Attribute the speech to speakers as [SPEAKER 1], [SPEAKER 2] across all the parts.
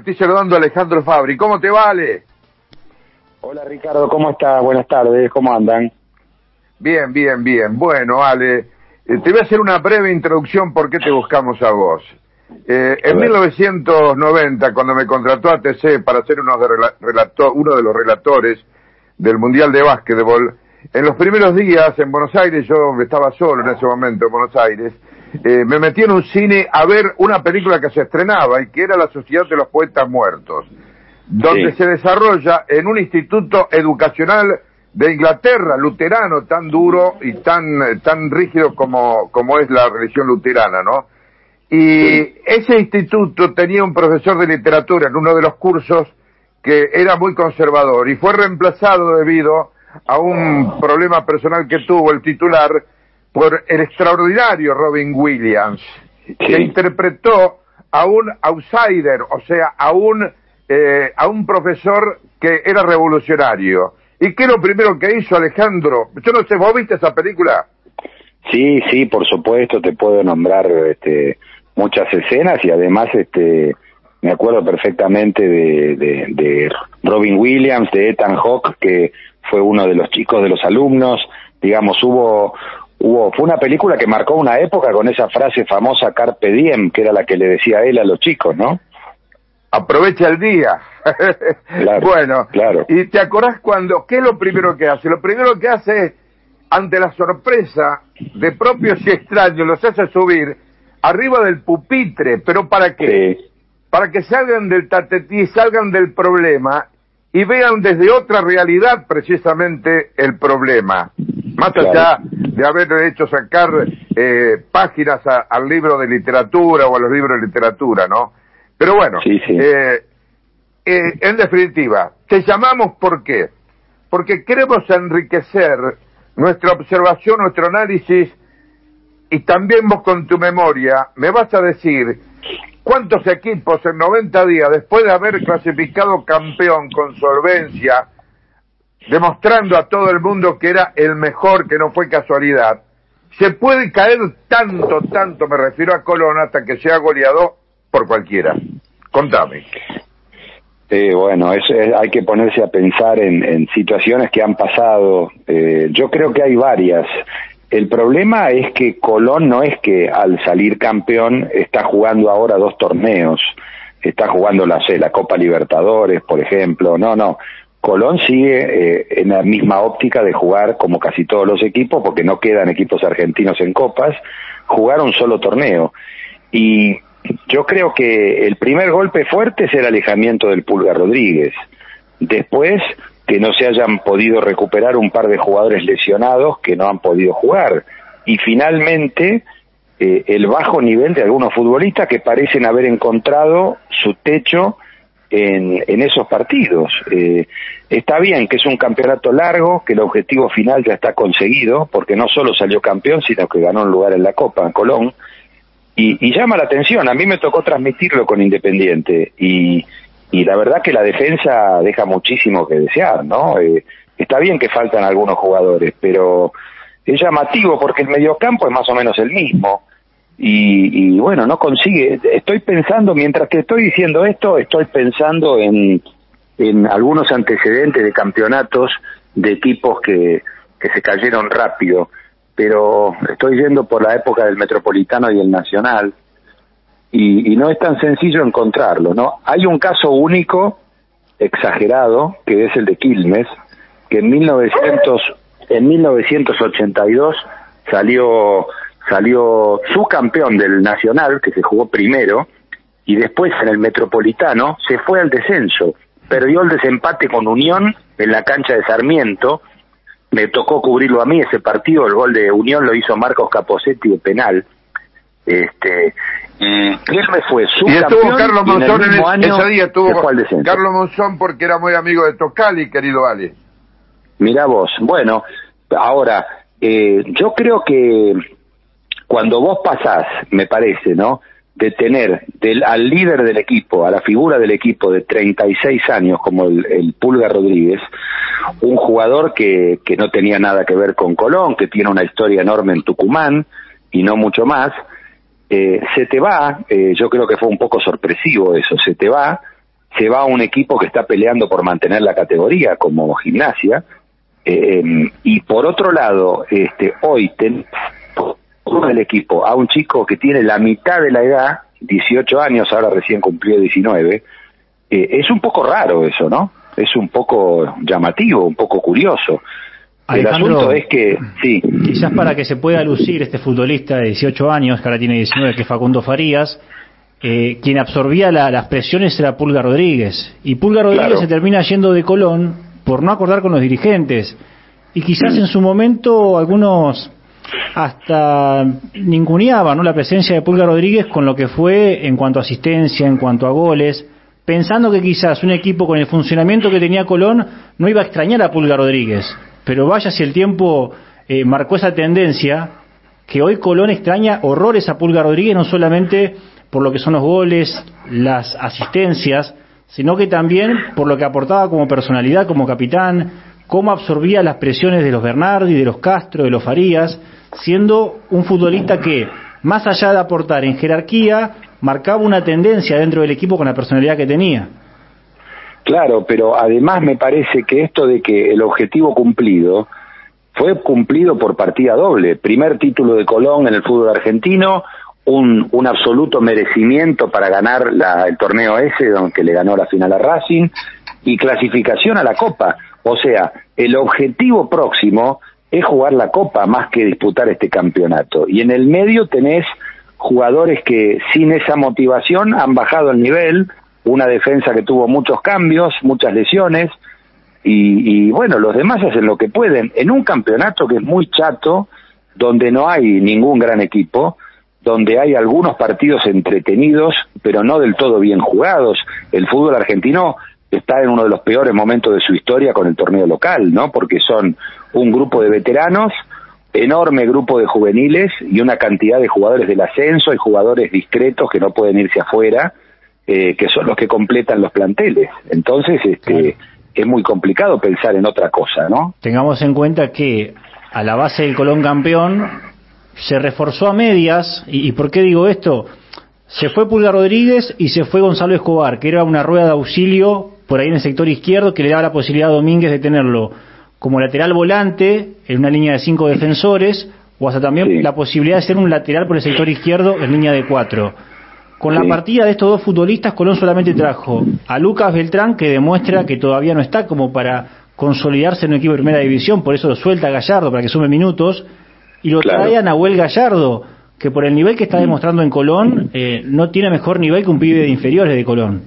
[SPEAKER 1] Estoy saludando a Alejandro Fabri. ¿Cómo te vale?
[SPEAKER 2] Hola Ricardo, ¿cómo estás? Buenas tardes, ¿cómo andan?
[SPEAKER 1] Bien, bien, bien. Bueno, Ale, eh, te voy a hacer una breve introducción por qué te buscamos a vos. Eh, en 1990, cuando me contrató ATC para ser uno de, uno de los relatores del Mundial de Básquetbol, en los primeros días en Buenos Aires, yo estaba solo en ese momento en Buenos Aires, eh, me metí en un cine a ver una película que se estrenaba y que era La Sociedad de los Poetas Muertos, donde se desarrolla en un instituto educacional de Inglaterra, luterano, tan duro y tan, tan rígido como, como es la religión luterana, ¿no? Y ese instituto tenía un profesor de literatura en uno de los cursos que era muy conservador y fue reemplazado debido a un problema personal que tuvo el titular por el extraordinario Robin Williams, que interpretó a un outsider, o sea, a un, eh, a un profesor que era revolucionario. ¿Y qué es lo primero que hizo Alejandro? Yo no sé, ¿vos viste esa película?
[SPEAKER 2] Sí, sí, por supuesto, te puedo nombrar este, muchas escenas y además este, me acuerdo perfectamente de, de, de Robin Williams, de Ethan Hawke, que fue uno de los chicos de los alumnos, digamos, hubo hubo fue una película que marcó una época con esa frase famosa carpe diem que era la que le decía él a los chicos no
[SPEAKER 1] aprovecha el día. Bueno
[SPEAKER 2] claro.
[SPEAKER 1] y te acordás cuando qué es lo primero que hace lo primero que hace es ante la sorpresa de propios y extraños los hace subir arriba del pupitre. Pero para qué para que salgan del tatetí salgan del problema y vean desde otra realidad precisamente el problema más allá de haber hecho sacar eh, páginas al libro de literatura o a los libros de literatura, ¿no? Pero bueno, eh, eh, en definitiva, te llamamos ¿por qué? Porque queremos enriquecer nuestra observación, nuestro análisis y también vos con tu memoria me vas a decir cuántos equipos en 90 días, después de haber clasificado campeón con solvencia, demostrando a todo el mundo que era el mejor, que no fue casualidad, se puede caer tanto, tanto, me refiero a Colón, hasta que sea goleado por cualquiera. Contame.
[SPEAKER 2] Eh, bueno, es, hay que ponerse a pensar en, situaciones que han pasado. Eh, yo creo que hay varias. El problema es que Colón no es que al salir campeón está jugando ahora dos torneos. Está jugando la, la Copa Libertadores, por ejemplo. No, no. Colón sigue eh, en la misma óptica de jugar como casi todos los equipos, porque no quedan equipos argentinos en copas, jugar un solo torneo. Y yo creo que el primer golpe fuerte es el alejamiento del Pulga Rodríguez. Después, que no se hayan podido recuperar un par de jugadores lesionados que no han podido jugar. Y finalmente, eh, el bajo nivel de algunos futbolistas que parecen haber encontrado su techo en, en esos partidos. Eh, está bien que es un campeonato largo, que el objetivo final ya está conseguido, porque no solo salió campeón, sino que ganó un lugar en la Copa, en Colón, y, llama la atención. A mí me tocó transmitirlo con Independiente, y, y la verdad que la defensa deja muchísimo que desear, ¿no? Eh, está bien que faltan algunos jugadores, pero es llamativo porque el mediocampo es más o menos el mismo y, bueno, no consigue. Estoy pensando, mientras que estoy diciendo esto, estoy pensando en, en algunos antecedentes de campeonatos de equipos que, que se cayeron rápido, pero estoy yendo por la época del Metropolitano y el Nacional, y, y no es tan sencillo encontrarlo, ¿no? Hay un caso único, exagerado, que es el de Quilmes, que en 1900, en 1982 salió salió su campeón del Nacional, que se jugó primero, y después en el Metropolitano se fue al descenso. Perdió el desempate con Unión en la cancha de Sarmiento. Me tocó cubrirlo a mí ese partido. El gol de Unión lo hizo Marcos Caposetti de penal. Este, y me fue su
[SPEAKER 1] y estuvo Carlos Monzón en, el, ese día estuvo Carlos Monzón porque era muy amigo de Tocali, querido Ale.
[SPEAKER 2] Mira vos, bueno, ahora, eh, yo creo que cuando vos pasás, me parece, ¿no? De tener del, al líder del equipo, a la figura del equipo de 36 años como el, el Pulga Rodríguez, un jugador que, no tenía nada que ver con Colón, que tiene una historia enorme en Tucumán y no mucho más, eh, se te va, eh, yo creo que fue un poco sorpresivo eso, se te va se va a un equipo que está peleando por mantener la categoría como gimnasia, eh, y por otro lado, este, hoy tenemos el equipo a un chico que tiene la mitad de la edad, 18 años, ahora recién cumplió 19, eh, es un poco raro eso, ¿no? Es un poco llamativo, un poco curioso.
[SPEAKER 3] el asunto es que, sí. Quizás para que se pueda lucir este futbolista de 18 años, que ahora tiene 19, que es Facundo Farías, eh, quien absorbía las presiones era Pulga Rodríguez. Y Pulga Rodríguez se termina yendo de Colón por no acordar con los dirigentes. Y quizás en su momento algunos hasta ninguneaban ¿no? la presencia de Pulga Rodríguez con lo que fue en cuanto a asistencia, en cuanto a goles, pensando que quizás un equipo con el funcionamiento que tenía Colón no iba a extrañar a Pulga Rodríguez. Pero vaya si el tiempo eh, marcó esa tendencia, que hoy Colón extraña horrores a Pulga Rodríguez, no solamente por lo que son los goles, las asistencias, sino que también por lo que aportaba como personalidad, como capitán, cómo absorbía las presiones de los Bernardi, de los Castro, de los Farías, siendo un futbolista que, más allá de aportar en jerarquía, marcaba una tendencia dentro del equipo con la personalidad que tenía.
[SPEAKER 2] Claro, pero además me parece que esto de que el objetivo cumplido fue cumplido por partida doble. Primer título de Colón en el fútbol argentino, un, un absoluto merecimiento para ganar el torneo ese, donde le ganó la final a Racing, y clasificación a la Copa. O sea, el objetivo próximo es jugar la Copa más que disputar este campeonato. Y en el medio tenés jugadores que sin esa motivación han bajado el nivel, una defensa que tuvo muchos cambios, muchas lesiones, y, y bueno, los demás hacen lo que pueden. En un campeonato que es muy chato, donde no hay ningún gran equipo, donde hay algunos partidos entretenidos, pero no del todo bien jugados. El fútbol argentino está en uno de los peores momentos de su historia con el torneo local, ¿no? Porque son un grupo de veteranos, enorme grupo de juveniles y una cantidad de jugadores del ascenso y jugadores discretos que no pueden irse afuera, eh, que son los que completan los planteles. Entonces, este, es muy complicado pensar en otra cosa, ¿no?
[SPEAKER 3] Tengamos en cuenta que a la base del Colón campeón se reforzó a medias, y, ¿por qué digo esto? Se fue Pulga Rodríguez y se fue Gonzalo Escobar, que era una rueda de auxilio por ahí en el sector izquierdo que le daba la posibilidad a Domínguez de tenerlo como lateral volante en una línea de cinco defensores o hasta también la posibilidad de ser un lateral por el sector izquierdo en línea de cuatro. Con la partida de estos dos futbolistas, Colón solamente trajo a Lucas Beltrán, que demuestra que todavía no está como para consolidarse en un equipo de primera división, por eso lo suelta a Gallardo para que sume minutos, y lo trae a Nahuel Gallardo, que por el nivel que está mm. demostrando en Colón, eh, no tiene mejor nivel que un pibe de inferiores de Colón.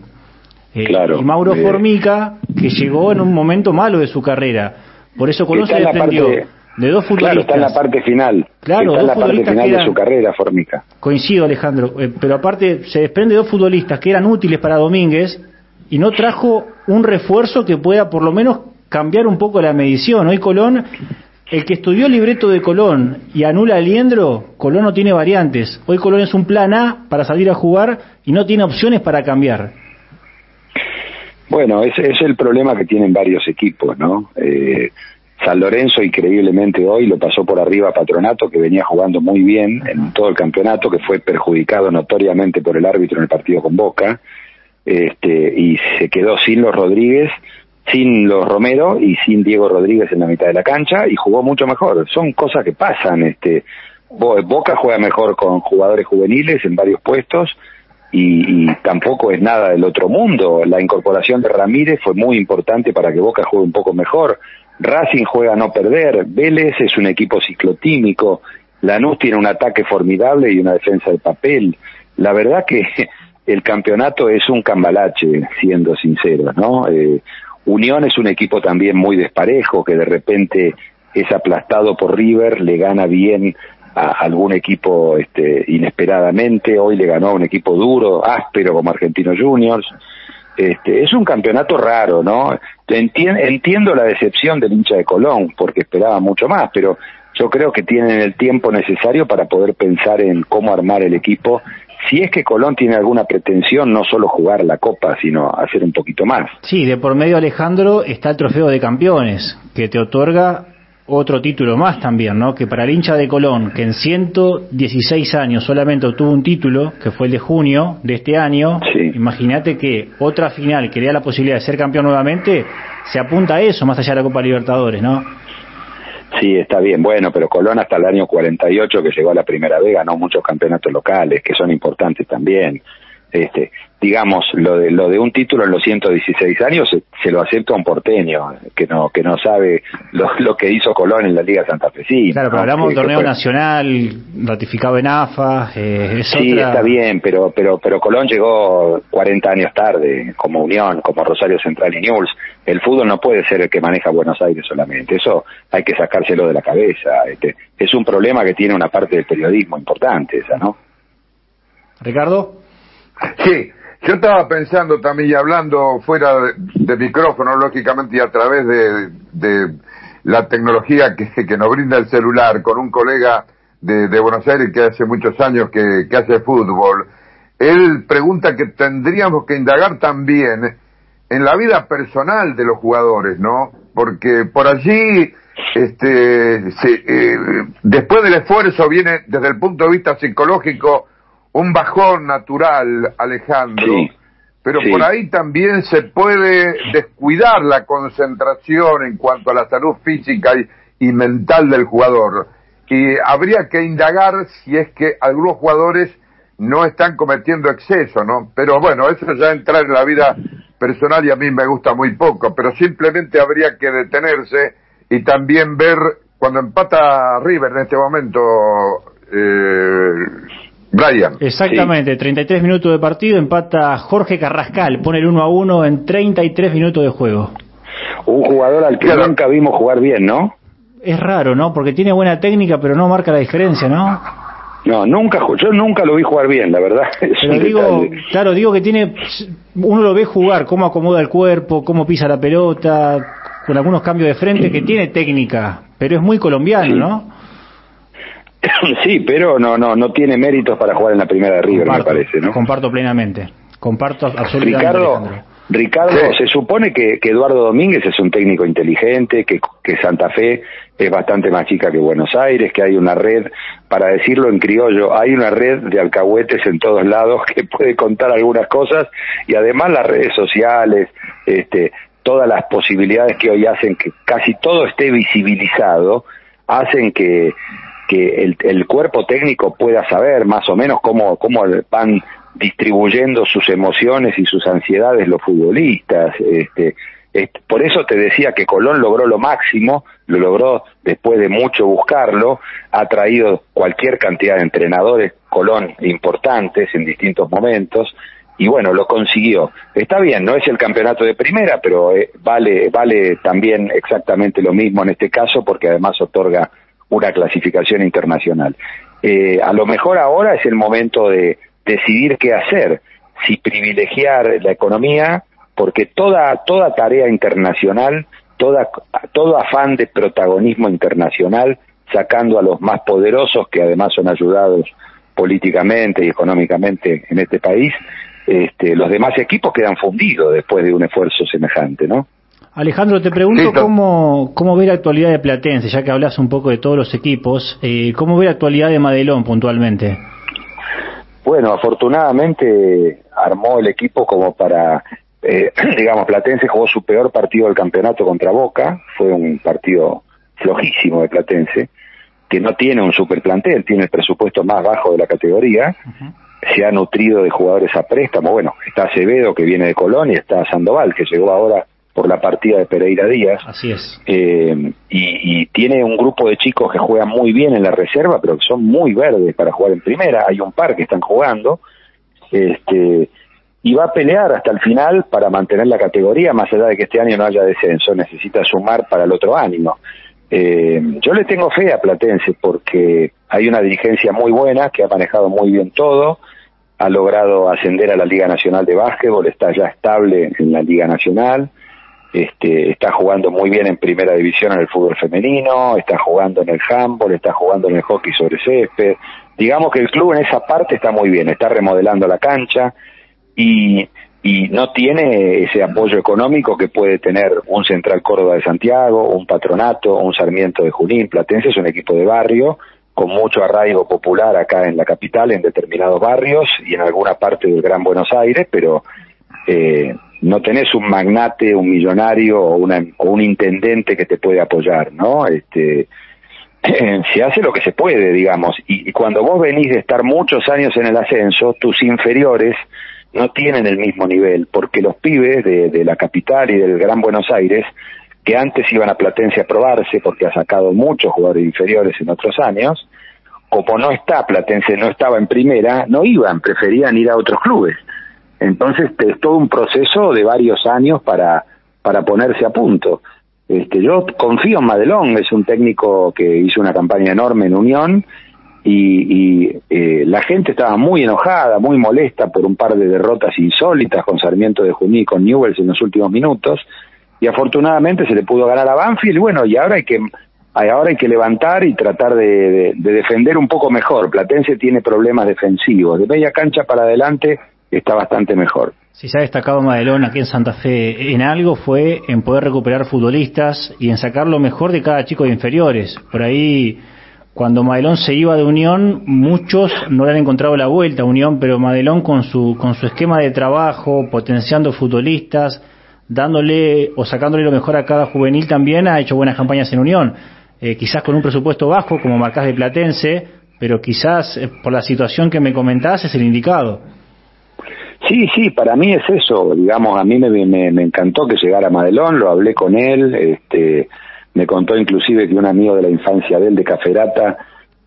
[SPEAKER 3] Eh, y Mauro eh, Formica, que llegó en un momento malo de su carrera. Por eso Colón se desprendió de dos futbolistas.
[SPEAKER 2] Claro, está en la parte final.
[SPEAKER 3] Claro,
[SPEAKER 2] está en la parte final de su carrera, Formica.
[SPEAKER 3] Coincido, Alejandro. pero aparte, se desprende de dos futbolistas que eran útiles para Domínguez y no trajo un refuerzo que pueda por lo menos cambiar un poco la medición. Hoy Colón el que estudió el libreto de Colón y anula el liendro, Colón no tiene variantes. Hoy Colón es un plan A para salir a jugar y no tiene opciones para cambiar.
[SPEAKER 2] Bueno, ese es el problema que tienen varios equipos, ¿no? Eh, San Lorenzo increíblemente hoy lo pasó por arriba a Patronato, que venía jugando muy bien en todo el campeonato, que fue perjudicado notoriamente por el árbitro en el partido con Boca, este, y se quedó sin los Rodríguez sin los Romero y sin Diego Rodríguez en la mitad de la cancha y jugó mucho mejor. Son cosas que pasan. Este, Boca juega mejor con jugadores juveniles en varios puestos y, tampoco es nada del otro mundo. La incorporación de Ramírez fue muy importante para que Boca juegue un poco mejor. Racing juega a no perder. Vélez es un equipo ciclotímico. Lanús tiene un ataque formidable y una defensa de papel. La verdad que el campeonato es un cambalache, siendo sincero, ¿no? Eh, Unión es un equipo también muy desparejo, que de repente es aplastado por River, le gana bien a algún equipo este, inesperadamente, hoy le ganó a un equipo duro, áspero como Argentinos Juniors. Este, es un campeonato raro, ¿no? entiendo la decepción del hincha de Colón, porque esperaba mucho más, pero yo creo que tienen el tiempo necesario para poder pensar en cómo armar el equipo si es que Colón tiene alguna pretensión, no solo jugar la Copa, sino hacer un poquito más.
[SPEAKER 3] Sí, de por medio, Alejandro, está el Trofeo de Campeones, que te otorga otro título más también, ¿no? Que para el hincha de Colón, que en 116 años solamente obtuvo un título, que fue el de junio de este año, imagínate que otra final que le da la posibilidad de ser campeón nuevamente, se apunta a eso, más allá de la Copa Libertadores, ¿no?
[SPEAKER 2] Sí, está bien. Bueno, pero Colón hasta el año 48 que llegó a la primera vez ganó muchos campeonatos locales que son importantes también. Este, digamos, lo de, lo de un título en los 116 años se, lo acepta un porteño que no que no sabe lo, que hizo Colón en la Liga Santa Fe.
[SPEAKER 3] Claro, pero hablamos de un torneo nacional ratificado en AFA. Eh,
[SPEAKER 2] sí, está bien, pero, pero, pero Colón llegó 40 años tarde, como Unión, como Rosario Central y News. El fútbol no puede ser el que maneja Buenos Aires solamente. Eso hay que sacárselo de la cabeza. Este, es un problema que tiene una parte del periodismo importante, esa, ¿no?
[SPEAKER 3] Ricardo.
[SPEAKER 1] Sí, yo estaba pensando también y hablando fuera de, micrófono, lógicamente, y a través de, la tecnología que, nos brinda el celular, con un colega de, Buenos Aires que hace muchos años que, hace fútbol. Él pregunta que tendríamos que indagar también en la vida personal de los jugadores, ¿no? Porque por allí, este, eh, después del esfuerzo viene desde el punto de vista psicológico un bajón natural, Alejandro, pero por ahí también se puede descuidar la concentración en cuanto a la salud física y, mental del jugador. Y habría que indagar si es que algunos jugadores no están cometiendo exceso, ¿no? Pero bueno, eso ya entrar en la vida personal y a mí me gusta muy poco, pero simplemente habría que detenerse y también ver cuando empata River en este momento, eh, Brian.
[SPEAKER 3] Exactamente, 33 minutos de partido, empata Jorge Carrascal, pone el 1 a 1 en 33 minutos de juego.
[SPEAKER 2] Un jugador al que nunca vimos jugar bien, ¿no?
[SPEAKER 3] Es raro, ¿no? Porque tiene buena técnica, pero no marca la diferencia, ¿no?
[SPEAKER 2] No, nunca, yo nunca lo vi jugar bien, la verdad.
[SPEAKER 3] Pero digo, claro, digo que tiene, uno lo ve jugar, cómo acomoda el cuerpo, cómo pisa la pelota, con algunos cambios de frente, que tiene técnica, pero es muy colombiano, ¿no?
[SPEAKER 2] Sí, pero no, no, no tiene méritos para jugar en la primera de River, me parece, ¿no?
[SPEAKER 3] Comparto plenamente. Comparto absolutamente.
[SPEAKER 2] Ricardo, Ricardo, se supone que, Eduardo Domínguez es un técnico inteligente, que, que Santa Fe es bastante más chica que Buenos Aires, que hay una red, para decirlo en criollo, hay una red de alcahuetes en todos lados que puede contar algunas cosas y además las redes sociales, este, todas las posibilidades que hoy hacen que casi todo esté visibilizado, hacen que, que el, cuerpo técnico pueda saber más o menos cómo, cómo van distribuyendo sus emociones y sus ansiedades los futbolistas. Este, por eso te decía que Colón logró lo máximo, lo logró después de mucho buscarlo, ha traído cualquier cantidad de entrenadores Colón importantes en distintos momentos y bueno, lo consiguió. Está bien, no es el campeonato de primera, pero eh, vale vale también exactamente lo mismo en este caso porque además otorga una clasificación internacional. Eh, a lo mejor ahora es el momento de decidir qué hacer, si privilegiar la economía, porque toda, toda tarea internacional, toda, todo afán de protagonismo internacional, sacando a los más poderosos, que además son ayudados políticamente y económicamente en este país, este, los demás equipos quedan fundidos después de un esfuerzo semejante, ¿no?
[SPEAKER 3] Alejandro, te pregunto cómo, cómo ve la actualidad de Platense, ya que hablas un poco de todos los equipos, eh, ¿cómo ve la actualidad de Madelón puntualmente?
[SPEAKER 2] Bueno, afortunadamente armó el equipo como para, eh, digamos, Platense jugó su peor partido del campeonato contra Boca, fue un partido flojísimo de Platense, que no tiene un super plantel, tiene el presupuesto más bajo de la categoría, se ha nutrido de jugadores a préstamo, bueno, está Acevedo que viene de Colón y está Sandoval que llegó ahora por la partida de Pereira Díaz.
[SPEAKER 3] Así es.
[SPEAKER 2] Eh, y, tiene un grupo de chicos que juegan muy bien en la reserva, pero que son muy verdes para jugar en primera. Hay un par que están jugando. Este, y va a pelear hasta el final para mantener la categoría, más allá de que este año no haya descenso. Necesita sumar para el otro ánimo. Eh, yo le tengo fe a Platense porque hay una dirigencia muy buena que ha manejado muy bien todo ha logrado ascender a la Liga Nacional de Básquetbol, está ya estable en la Liga Nacional, este, está jugando muy bien en primera división en el fútbol femenino, está jugando en el handball, está jugando en el hockey sobre césped. Digamos que el club en esa parte está muy bien, está remodelando la cancha y, y no tiene ese apoyo económico que puede tener un Central Córdoba de Santiago, un Patronato, un Sarmiento de Junín. Platense es un equipo de barrio con mucho arraigo popular acá en la capital, en determinados barrios y en alguna parte del Gran Buenos Aires, pero eh, no tenés un magnate, un millonario o, un intendente que te puede apoyar, ¿no? Este, se hace lo que se puede, digamos, y, cuando vos venís de estar muchos años en el ascenso, tus inferiores no tienen el mismo nivel, porque los pibes de, de la capital y del Gran Buenos Aires que antes iban a Platense a probarse porque ha sacado muchos jugadores inferiores en otros años, como no está, Platense no estaba en primera, no iban, preferían ir a otros clubes. Entonces es todo un proceso de varios años para, para ponerse a punto. Este, yo confío en Madelón, es un técnico que hizo una campaña enorme en Unión y, eh, la gente estaba muy enojada, muy molesta por un par de derrotas insólitas con Sarmiento de Junín con Newells en los últimos minutos y afortunadamente se le pudo ganar a Banfield, bueno, y ahora hay que ahora hay que levantar y tratar de, defender un poco mejor. Platense tiene problemas defensivos, de media cancha para adelante está bastante mejor.
[SPEAKER 3] Si se ha destacado Madelón aquí en Santa Fe en algo fue en poder recuperar futbolistas y en sacar lo mejor de cada chico de inferiores. Por ahí, cuando Madelón se iba de Unión, muchos no le han encontrado la vuelta a Unión, pero Madelón con su, con su esquema de trabajo, potenciando futbolistas, dándole o sacándole lo mejor a cada juvenil también ha hecho buenas campañas en Unión. Eh, quizás con un presupuesto bajo, como marcas de Platense, pero quizás eh, por la situación que me comentás es el indicado.
[SPEAKER 2] Sí, sí, para mí es eso, digamos, a mí me, me, encantó que llegara Madelón, lo hablé con él, este, me contó inclusive que un amigo de la infancia de él, de Caferata,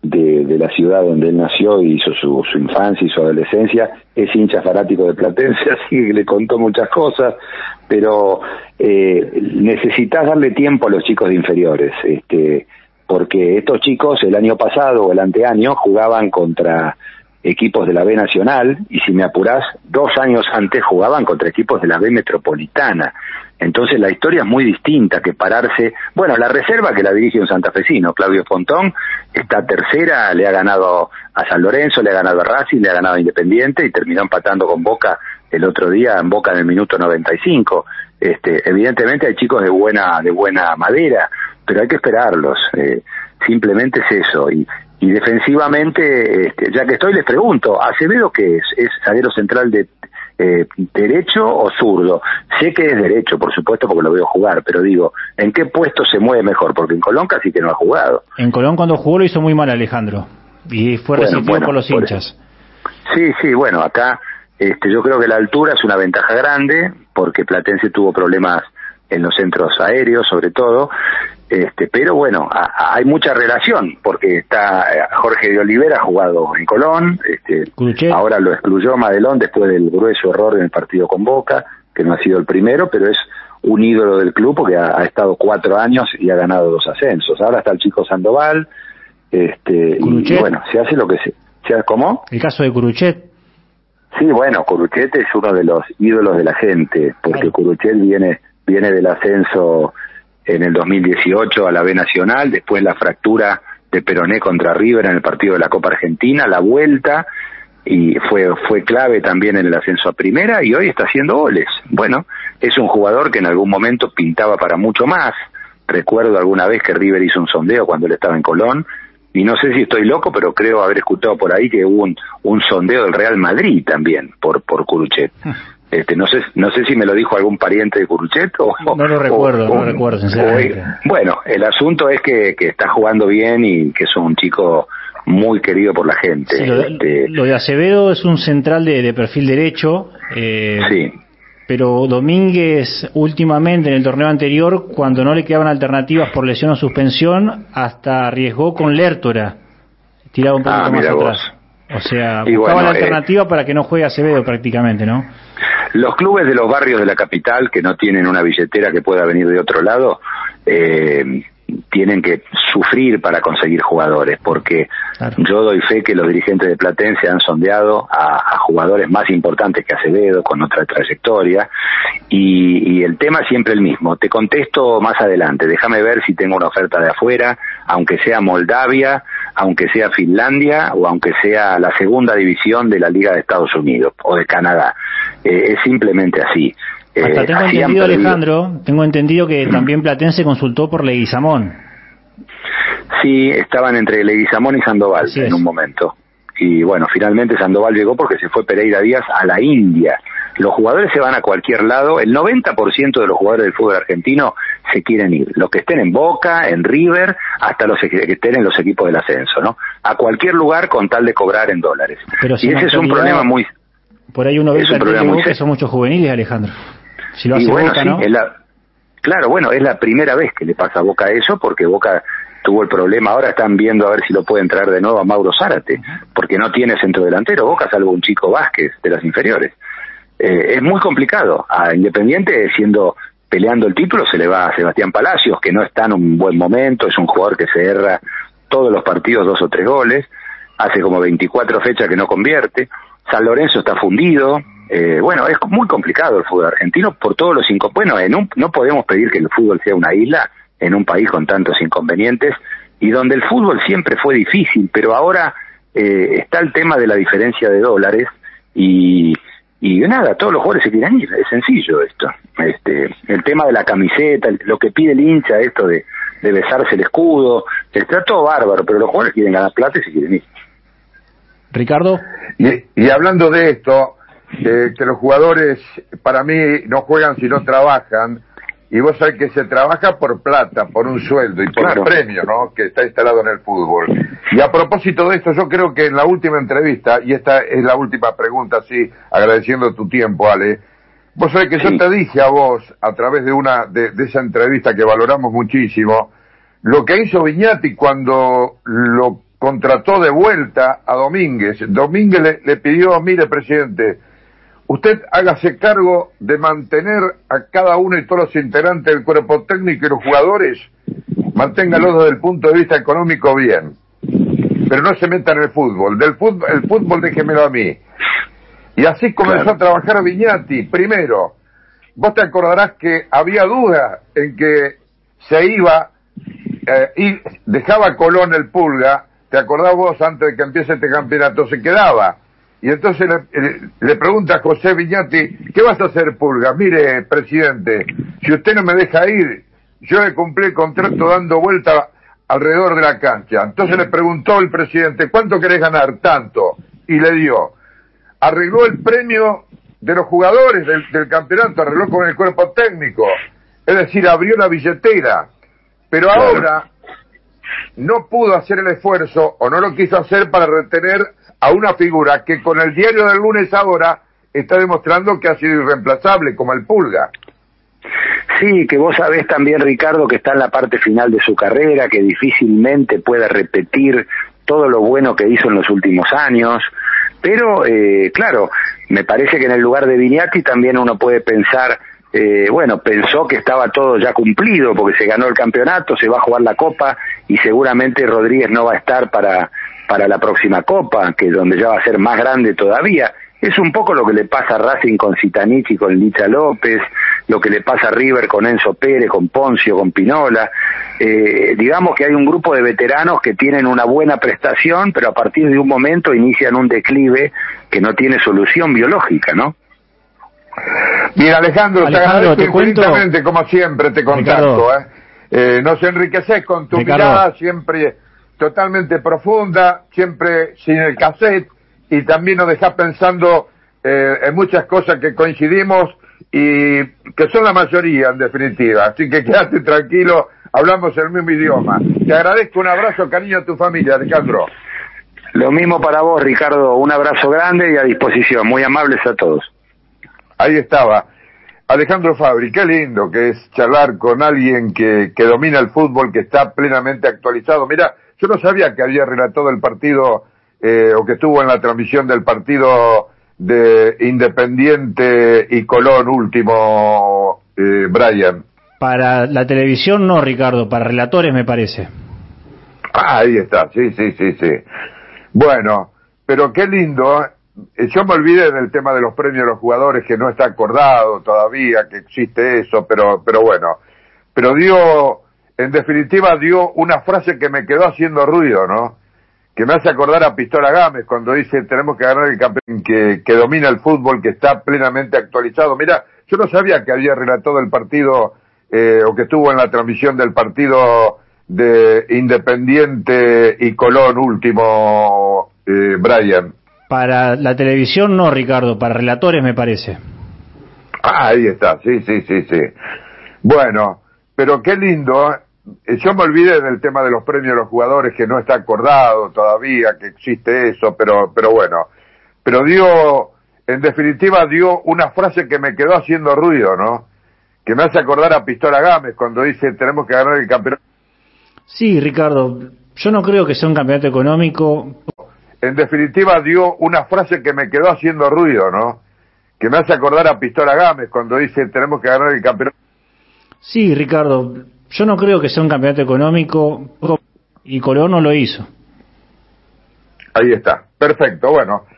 [SPEAKER 2] de, de, la ciudad donde él nació y hizo su, su, infancia y su adolescencia, es hincha fanático de Platense, así que le contó muchas cosas, pero eh, necesitas darle tiempo a los chicos de inferiores, este, porque estos chicos el año pasado o el anteaño jugaban contra equipos de la B Nacional y si me apurás, dos años antes jugaban contra equipos de la B Metropolitana. Entonces la historia es muy distinta que pararse. Bueno, la reserva que la dirige un santafesino, Claudio Fontón, está tercera, le ha ganado a San Lorenzo, le ha ganado a Racing, le ha ganado a Independiente y terminó empatando con Boca el otro día en Boca en el minuto 95. Este, evidentemente hay chicos de buena de buena madera, pero hay que esperarlos. Eh, simplemente es eso. Y, y defensivamente, este, ya que estoy, les pregunto, ¿Acevedo qué es? ¿Es zaguero central de eh, derecho o zurdo. Sé que es derecho, por supuesto, porque lo veo jugar, pero digo, ¿en qué puesto se mueve mejor? Porque en Colón casi que no ha jugado.
[SPEAKER 3] En Colón cuando jugó lo hizo muy mal Alejandro y fue recibido por los hinchas.
[SPEAKER 2] Sí, sí, bueno, acá este, yo creo que la altura es una ventaja grande porque Platense tuvo problemas en los centros aéreos sobre todo, este, pero bueno, hay mucha relación, porque está eh, Jorge de Olivera jugado en Colón, este, ahora lo excluyó Madelón después del grueso error en el partido con Boca, que no ha sido el primero, pero es un ídolo del club porque ha, estado cuatro años y ha ganado dos ascensos. Ahora está el chico Sandoval, este, y, bueno, se hace lo que se... se ¿Cómo?
[SPEAKER 3] El caso de Curuchet.
[SPEAKER 2] Sí, bueno, Curuchet es uno de los ídolos de la gente, porque Curuchet viene, viene del ascenso en el 2018 a la B Nacional, después la fractura de Peroné contra River en el partido de la Copa Argentina, la vuelta y fue fue clave también en el ascenso a primera y hoy está haciendo goles. Bueno, es un jugador que en algún momento pintaba para mucho más. Recuerdo alguna vez que River hizo un sondeo cuando él estaba en Colón y no sé si estoy loco, pero creo haber escuchado por ahí que hubo un, un sondeo del Real Madrid también por por Curuchet. Este, no sé no sé si me lo dijo algún pariente de Curuchet o
[SPEAKER 3] no lo recuerdo no lo recuerdo sinceramente.
[SPEAKER 2] bueno el asunto es que, que está jugando bien y que es un chico muy querido por la gente
[SPEAKER 3] este, lo, de Acevedo es un central de, de perfil derecho eh, sí. pero Domínguez últimamente en el torneo anterior cuando no le quedaban alternativas por lesión o suspensión hasta arriesgó con Lertora tiraba un poco ah, más atrás. O sea, buscaba la eh, alternativa para que no juegue Acevedo prácticamente, ¿no?
[SPEAKER 2] Los clubes de los barrios de la capital que no tienen una billetera que pueda venir de otro lado, eh, tienen que sufrir para conseguir jugadores, porque yo doy fe que los dirigentes de Platense han sondeado a, jugadores más importantes que Acevedo, con otra trayectoria, y, y, el tema es siempre el mismo. Te contesto más adelante, déjame ver si tengo una oferta de afuera, aunque sea Moldavia, aunque sea Finlandia o aunque sea la segunda división de la Liga de Estados Unidos o de Canadá. Eh, es simplemente así.
[SPEAKER 3] Hasta eh, tengo entendido, Alejandro, tengo entendido que también Platense consultó por Leguizamón.
[SPEAKER 2] Sí, estaban entre Leguizamón y Sandoval en un momento. Y bueno, finalmente Sandoval llegó porque se fue Pereira Díaz a la India. Los jugadores se van a cualquier lado. El 90% de los jugadores del fútbol argentino se quieren ir. Los que estén en Boca, en River, hasta los que estén en los equipos del ascenso, ¿no? A cualquier lugar con tal de cobrar en dólares.
[SPEAKER 3] Pero y ese es un problema muy... Por ahí uno ve que son muchos juveniles, Alejandro.
[SPEAKER 2] Si lo hace Boca, ¿no? Claro, bueno, es la primera vez que le pasa a Boca eso, porque Boca tuvo el problema, ahora están viendo a ver si lo pueden traer de nuevo a Mauro Zárate, porque no tiene centro delantero, Boca salvo un chico Vázquez de las inferiores. Eh, es muy complicado. A Independiente, siendo peleando el título, se le va a Sebastián Palacios, que no está en un buen momento, es un jugador que se erra todos los partidos dos o tres goles, hace como 24 fechas que no convierte, San Lorenzo está fundido, eh, bueno, es muy complicado el fútbol argentino por todos los cinco. Bueno, en un, no podemos pedir que el fútbol sea una isla, en un país con tantos inconvenientes y donde el fútbol siempre fue difícil, pero ahora eh, está el tema de la diferencia de dólares y, y nada, todos los jugadores se quieren ir, es sencillo esto. Este, el tema de la camiseta, lo que pide el hincha, esto de, de besarse el escudo, está todo bárbaro, pero los jugadores quieren ganar plata y se quieren ir.
[SPEAKER 3] Ricardo.
[SPEAKER 1] Y, y hablando de esto, que los jugadores para mí no juegan si no trabajan, y vos sabés que se trabaja por plata, por un sueldo y por el premio, ¿no? Que está instalado en el fútbol. Y a propósito de esto, yo creo que en la última entrevista, y esta es la última pregunta, sí, agradeciendo tu tiempo, Ale, vos sabés que yo te dije a vos, a través de una, de, esa entrevista que valoramos muchísimo, lo que hizo Viñati cuando lo contrató de vuelta a Domínguez. Domínguez le, le pidió, mire, presidente, usted hágase cargo de mantener a cada uno y todos los integrantes del cuerpo técnico y los jugadores, manténgalos desde el punto de vista económico bien, pero no se meta en el fútbol, del fútbol, el fútbol déjemelo a mí. Y así comenzó a trabajar Viñati, primero, vos te acordarás que había duda en que se iba eh, y dejaba Colón el Pulga, te acordás vos antes de que empiece este campeonato, se quedaba y entonces le, pregunta a José Viñati, ¿qué vas a hacer, Pulga? Mire, presidente, si usted no me deja ir, yo le cumplí el contrato dando vuelta alrededor de la cancha. Entonces le preguntó el presidente, ¿cuánto querés ganar? Tanto. Y le dio. Arregló el premio de los jugadores del, campeonato, arregló con el cuerpo técnico. Es decir, abrió la billetera. Pero ahora no pudo hacer el esfuerzo o no lo quiso hacer para retener a una figura que con el diario del lunes ahora está demostrando que ha sido irreemplazable, como el Pulga.
[SPEAKER 2] Sí, que vos sabés también, Ricardo, que está en la parte final de su carrera, que difícilmente puede repetir todo lo bueno que hizo en los últimos años. Pero, eh, claro, me parece que en el lugar de Vignati también uno puede pensar, eh, bueno, pensó que estaba todo ya cumplido porque se ganó el campeonato, se va a jugar la copa y seguramente Rodríguez no va a estar para para la próxima Copa, que donde ya va a ser más grande todavía. Es un poco lo que le pasa a Racing con Citanich y con Licha López, lo que le pasa a River con Enzo Pérez, con Poncio, con Pinola. Eh, digamos que hay un grupo de veteranos que tienen una buena prestación, pero a partir de un momento inician un declive que no tiene solución biológica, ¿no?
[SPEAKER 1] Bien, Alejandro, Alejandro te, agradezco como siempre te contacto. ¿eh? ¿eh? nos enriqueces con tu mirada siempre totalmente profunda, siempre sin el cassette, y también nos deja pensando eh, en muchas cosas que coincidimos y que son la mayoría en definitiva. Así que quédate tranquilo, hablamos el mismo idioma. Te agradezco un abrazo, cariño a tu familia, Alejandro.
[SPEAKER 2] Lo mismo para vos, Ricardo. Un abrazo grande y a disposición. Muy amables a todos.
[SPEAKER 1] Ahí estaba. Alejandro Fabri, qué lindo que es charlar con alguien que, que domina el fútbol, que está plenamente actualizado. Mira, yo no sabía que había relatado el partido eh, o que estuvo en la transmisión del partido de Independiente y Colón último, eh, Brian.
[SPEAKER 3] Para la televisión no, Ricardo, para relatores me parece.
[SPEAKER 1] Ah, ahí está, sí, sí, sí, sí. Bueno, pero qué lindo. Eh, yo me olvidé del tema de los premios de los jugadores, que no está acordado todavía, que existe eso, pero, pero bueno. Pero dio en definitiva dio una frase que me quedó haciendo ruido, ¿no? Que me hace acordar a Pistola Gámez cuando dice tenemos que ganar el campeón que, que domina el fútbol, que está plenamente actualizado. Mira, yo no sabía que había relatado el partido eh, o que estuvo en la transmisión del partido de Independiente y Colón último, eh, Brian?
[SPEAKER 3] Para la televisión no, Ricardo, para relatores me parece.
[SPEAKER 1] Ah, ahí está, sí, sí, sí, sí. Bueno, pero qué lindo. ¿eh? Yo me olvidé del tema de los premios a los jugadores que no está acordado todavía, que existe eso, pero, pero bueno. Pero dio, en definitiva dio una frase que me quedó haciendo ruido, ¿no? Que me hace acordar a Pistola Gámez cuando dice tenemos que ganar el campeonato
[SPEAKER 3] Sí, Ricardo, yo no creo que sea un campeonato económico.
[SPEAKER 1] En definitiva, dio una frase que me quedó haciendo ruido, ¿no? Que me hace acordar a Pistola Gámez cuando dice tenemos que ganar el campeonato.
[SPEAKER 3] Sí, Ricardo, yo no creo que sea un campeonato económico y Colón no lo hizo.
[SPEAKER 1] Ahí está, perfecto, bueno.